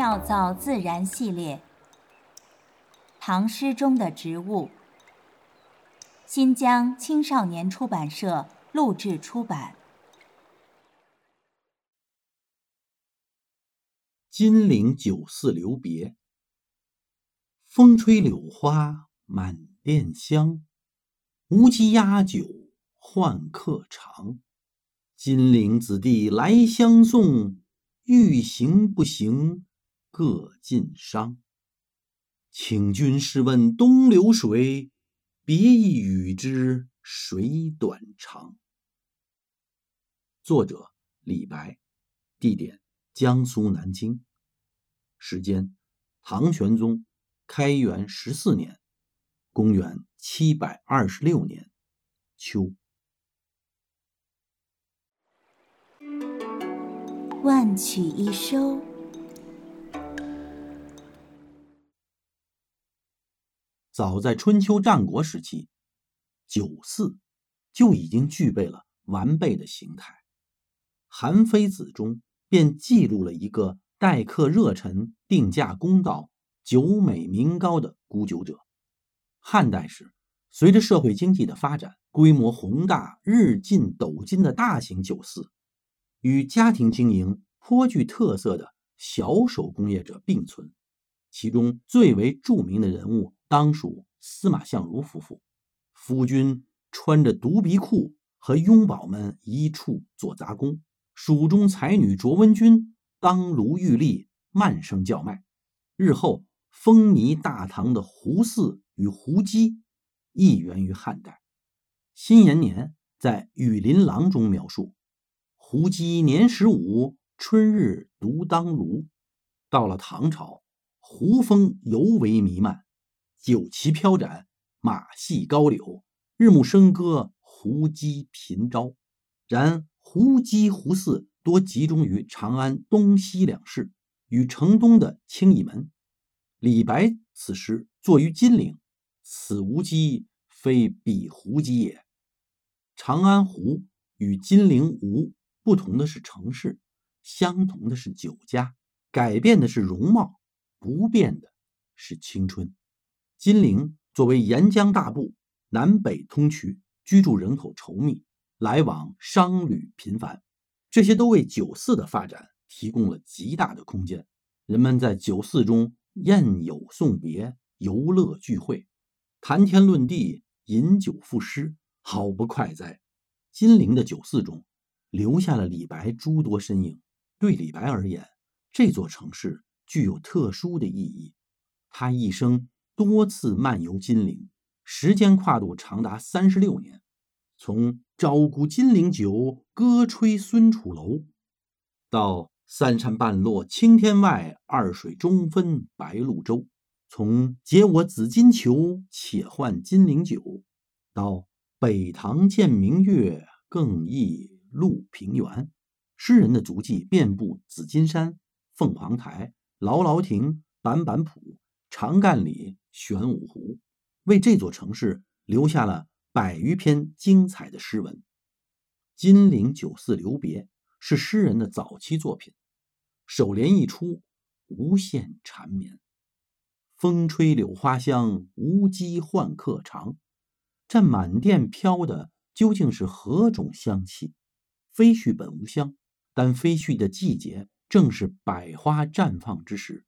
妙造自然系列，唐诗中的植物。新疆青少年出版社录制出版。金陵酒肆留别。风吹柳花满店香，无鸡压酒换客尝。金陵子弟来相送，欲行不行各尽觞。请君试问东流水，别意与之谁短长？作者李白，地点江苏南京，时间唐玄宗。开元十四年，公元七百二十六年秋。万曲一收。早在春秋战国时期，酒肆就已经具备了完备的形态。《韩非子》中便记录了一个待客热忱、定价公道。酒美名高的沽酒者，汉代时，随着社会经济的发展，规模宏大、日进斗金的大型酒肆，与家庭经营颇具特色的小手工业者并存。其中最为著名的人物，当属司马相如夫妇。夫君穿着独鼻裤，和佣宝们一处做杂工；蜀中才女卓文君当炉玉立，慢声叫卖。日后。风靡大唐的胡四与胡姬，亦源于汉代。辛延年在《羽林郎》中描述：胡姬年十五，春日独当炉。到了唐朝，胡风尤为弥漫，酒旗飘展，马戏高柳，日暮笙歌，胡姬频招。然胡姬、胡四多集中于长安东西两市与城东的清义门。李白此时作于金陵，此无鸡，非彼胡鸡也。长安胡与金陵吴不同的是城市，相同的是酒家，改变的是容貌，不变的是青春。金陵作为沿江大埠，南北通衢，居住人口稠密，来往商旅频繁，这些都为酒肆的发展提供了极大的空间。人们在酒肆中。宴友送别，游乐聚会，谈天论地，饮酒赋诗，好不快哉！金陵的酒肆中，留下了李白诸多身影。对李白而言，这座城市具有特殊的意义。他一生多次漫游金陵，时间跨度长达三十六年。从“朝鼓金陵酒，歌吹孙楚楼”到。三山半落青天外，二水中分白鹭洲。从解我紫金裘，且换金陵酒，到北堂见明月，更忆鹿平原。诗人的足迹遍布紫金山、凤凰台、劳劳亭、板板浦、长干里、玄武湖，为这座城市留下了百余篇精彩的诗文。《金陵酒肆留别》是诗人的早期作品。首联一出，无限缠绵。风吹柳花香，无鸡换客尝。这满店飘的究竟是何种香气？飞絮本无香，但飞絮的季节正是百花绽放之时。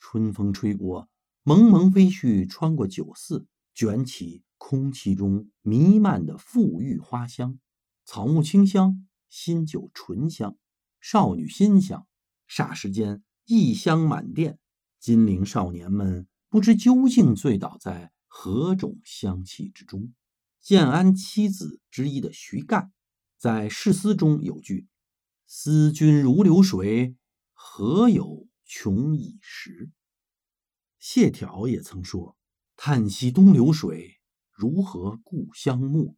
春风吹过，蒙蒙飞絮穿过酒肆，卷起空气中弥漫的馥郁花香。草木清香，新酒醇香，少女心香。霎时间，异香满店，金陵少年们不知究竟醉倒在何种香气之中。建安七子之一的徐干，在《誓思》中有句：“思君如流水，何有穷已时。”谢朓也曾说：“叹息东流水，如何故乡暮。”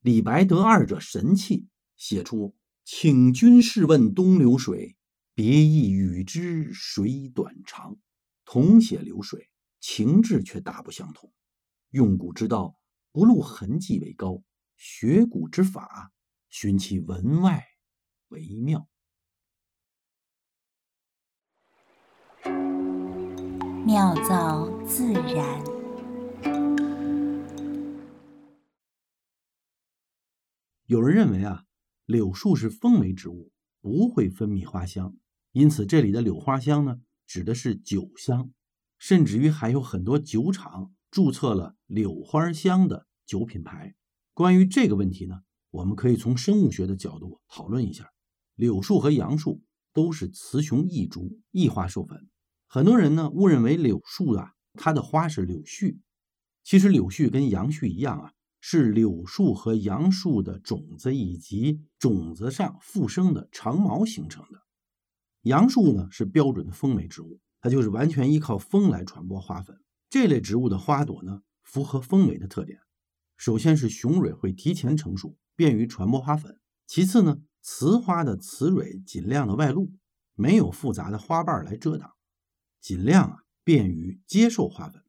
李白得二者神气，写出“请君试问东流水。”别意与之谁短长？同写流水，情志却大不相同。用古之道，不露痕迹为高；学古之法，寻其文外为妙。妙造自然。有人认为啊，柳树是风媒植物，不会分泌花香，因此这里的柳花香呢，指的是酒香，甚至于还有很多酒厂注册了柳花香的酒品牌。关于这个问题呢，我们可以从生物学的角度讨论一下。柳树和杨树都是雌雄异株，异花授粉。很多人呢误认为柳树啊，它的花是柳絮。其实柳絮跟杨絮一样啊，是柳树和杨树的种子以及种子上附生的长毛形成的。杨树呢是标准的风媒植物，它就是完全依靠风来传播花粉。这类植物的花朵呢，符合风媒的特点。首先是雄蕊会提前成熟，便于传播花粉。其次呢，雌花的雌蕊尽量的外露，没有复杂的花瓣来遮挡。尽量啊，便于接受花粉，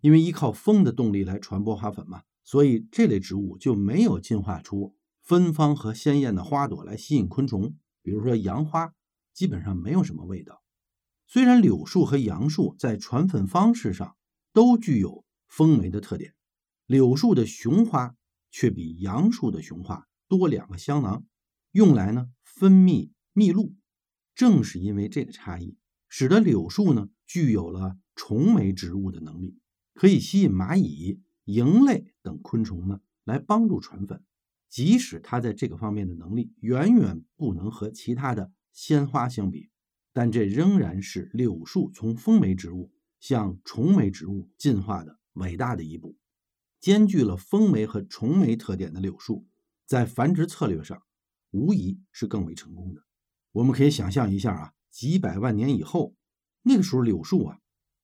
因为依靠风的动力来传播花粉嘛，所以这类植物就没有进化出芬芳和鲜艳的花朵来吸引昆虫。比如说杨花，基本上没有什么味道。虽然柳树和杨树在传粉方式上都具有风媒的特点，柳树的雄花却比杨树的雄花多两个香囊，用来呢分泌蜜露。正是因为这个差异。使得柳树呢具有了虫媒植物的能力，可以吸引蚂蚁、蝇类等昆虫呢来帮助传粉。即使它在这个方面的能力远远不能和其他的鲜花相比，但这仍然是柳树从风媒植物向虫媒植物进化的伟大的一步。兼具了风媒和虫媒特点的柳树，在繁殖策略上无疑是更为成功的。我们可以想象一下啊。几百万年以后，那个时候柳树啊，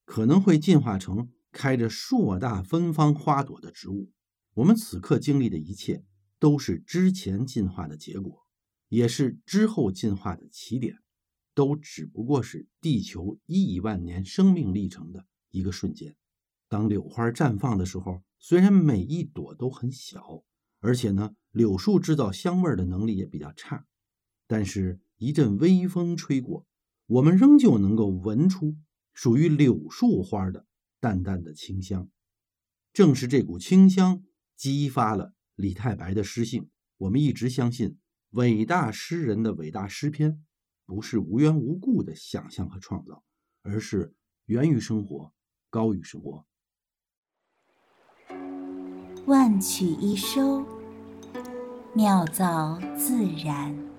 可能会进化成开着硕大芬芳花朵的植物。我们此刻经历的一切，都是之前进化的结果，也是之后进化的起点，都只不过是地球亿万年生命历程的一个瞬间。当柳花绽放的时候，虽然每一朵都很小，而且呢，柳树制造香味的能力也比较差，但是一阵微风吹过。我们仍旧能够闻出属于柳树花的淡淡的清香，正是这股清香激发了李太白的诗性。我们一直相信，伟大诗人的伟大诗篇不是无缘无故的想象和创造，而是源于生活，高于生活。万曲一收，妙造自然。